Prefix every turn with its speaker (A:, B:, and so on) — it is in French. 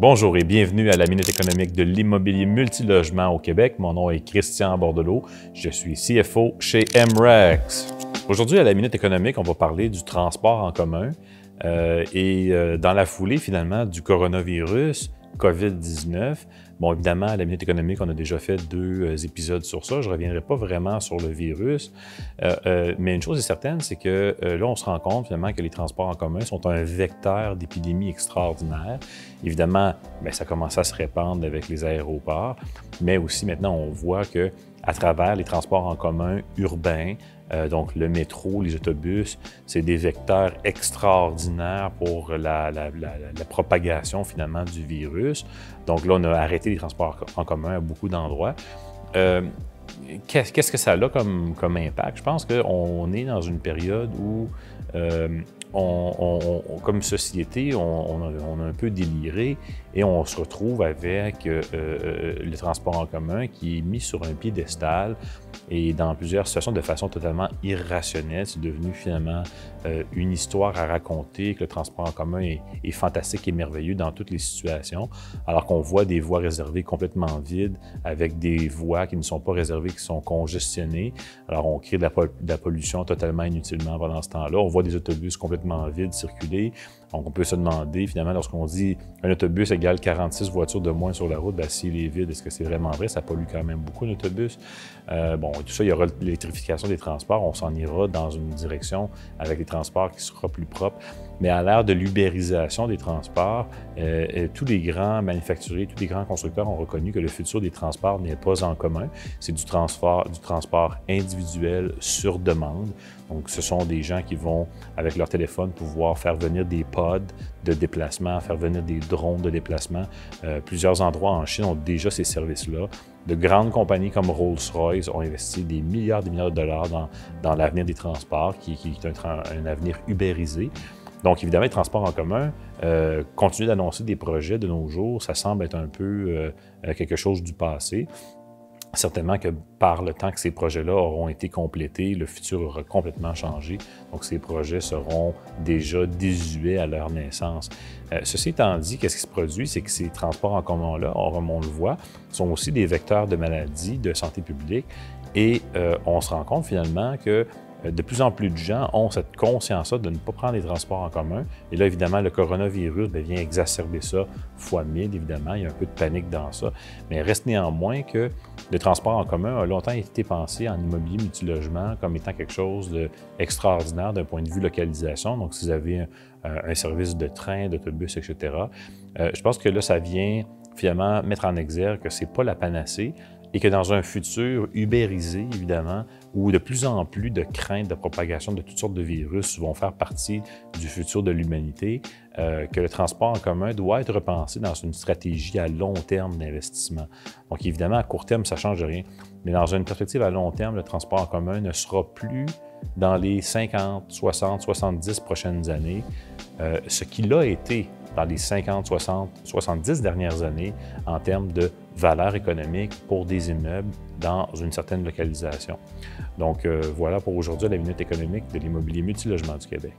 A: Bonjour et bienvenue à la Minute économique de l'immobilier multilogement au Québec. Mon nom est Christian Bordelot. Je suis CFO chez MREX. Aujourd'hui, à la Minute économique, on va parler du transport en commun euh, et euh, dans la foulée, finalement, du coronavirus, COVID-19. Bon, évidemment, à la Minute économique, on a déjà fait deux euh, épisodes sur ça. Je ne reviendrai pas vraiment sur le virus. Euh, euh, mais une chose est certaine, c'est que là, on se rend compte finalement que les transports en commun sont un vecteur d'épidémie extraordinaire. Évidemment, bien, ça commence à se répandre avec les aéroports, mais aussi maintenant, on voit que à travers les transports en commun urbains, euh, donc le métro, les autobus, c'est des vecteurs extraordinaires pour la, propagation finalement du virus. Donc là, on a arrêté les transports en commun à beaucoup d'endroits. Euh, qu'est-ce que ça a comme, comme impact? Je pense qu'on est dans une période où euh, comme société, on, a, un peu déliré et on se retrouve avec euh, euh, le transport en commun qui est mis sur un piédestal et dans plusieurs situations de façon totalement irrationnelle. C'est devenu finalement euh, une histoire à raconter, que le transport en commun est, fantastique et merveilleux dans toutes les situations, alors qu'on voit des voies réservées complètement vides avec des voies qui ne sont pas réservées, qui sont congestionnées. Alors on crée de la pollution totalement inutilement pendant ce temps-là. On voit des autobus complètement vide circuler. Donc, on peut se demander, finalement, lorsqu'on dit un autobus égale 46 voitures de moins sur la route, bien, s'il est vide, est-ce que c'est vraiment vrai? Ça pollue quand même beaucoup, un autobus. Euh, bon, tout ça, il y aura l'électrification des transports. On s'en ira dans une direction avec les transports qui sera plus propre. Mais à l'ère de l'ubérisation des transports, euh, euh, tous les grands manufacturiers, tous les grands constructeurs ont reconnu que le futur des transports n'est pas en commun. C'est du transport, du transport individuel sur demande. Donc, ce sont des gens qui vont, avec leur téléphone, pouvoir faire venir des pods de déplacement, faire venir des drones de déplacement. Euh, plusieurs endroits en Chine ont déjà ces services-là. De grandes compagnies comme Rolls-Royce ont investi des milliards et des milliards de dollars dans, l'avenir des transports, qui, est un, avenir ubérisé. Donc, évidemment, les transports en commun euh, continuent d'annoncer des projets de nos jours. Ça semble être un peu euh, quelque chose du passé. Certainement que par le temps que ces projets-là auront été complétés, le futur aura complètement changé. Donc, ces projets seront déjà désuets à leur naissance. Euh, ceci étant dit, qu'est-ce qui se produit? C'est que ces transports en commun-là, on, le voit, sont aussi des vecteurs de maladies, de santé publique. Et euh, on se rend compte finalement que euh, de plus en plus de gens ont cette conscience-là de ne pas prendre les transports en commun. Et là, évidemment, le coronavirus ben, vient exacerber ça fois mille, évidemment. Il y a un peu de panique dans ça. Mais reste néanmoins que le transport en commun a longtemps été pensé en immobilier multilogement comme étant quelque chose d'extraordinaire d'un point de vue localisation. Donc, si vous avez un, service de train, d'autobus, etc., euh, je pense que là, ça vient finalement mettre en exergue que ce n'est pas la panacée, et que dans un futur ubérisé, évidemment, où de plus en plus de craintes de propagation de toutes sortes de virus vont faire partie du futur de l'humanité, euh, que le transport en commun doit être repensé dans une stratégie à long terme d'investissement. Donc, évidemment, à court terme, ça ne change rien, mais dans une perspective à long terme, le transport en commun ne sera plus dans les 50, 60, 70 prochaines années euh, ce qu'il a été dans les 50, 60, 70 dernières années en termes de valeur économique pour des immeubles dans une certaine localisation. Donc euh, voilà pour aujourd'hui la minute économique de l'immobilier multilogement du Québec.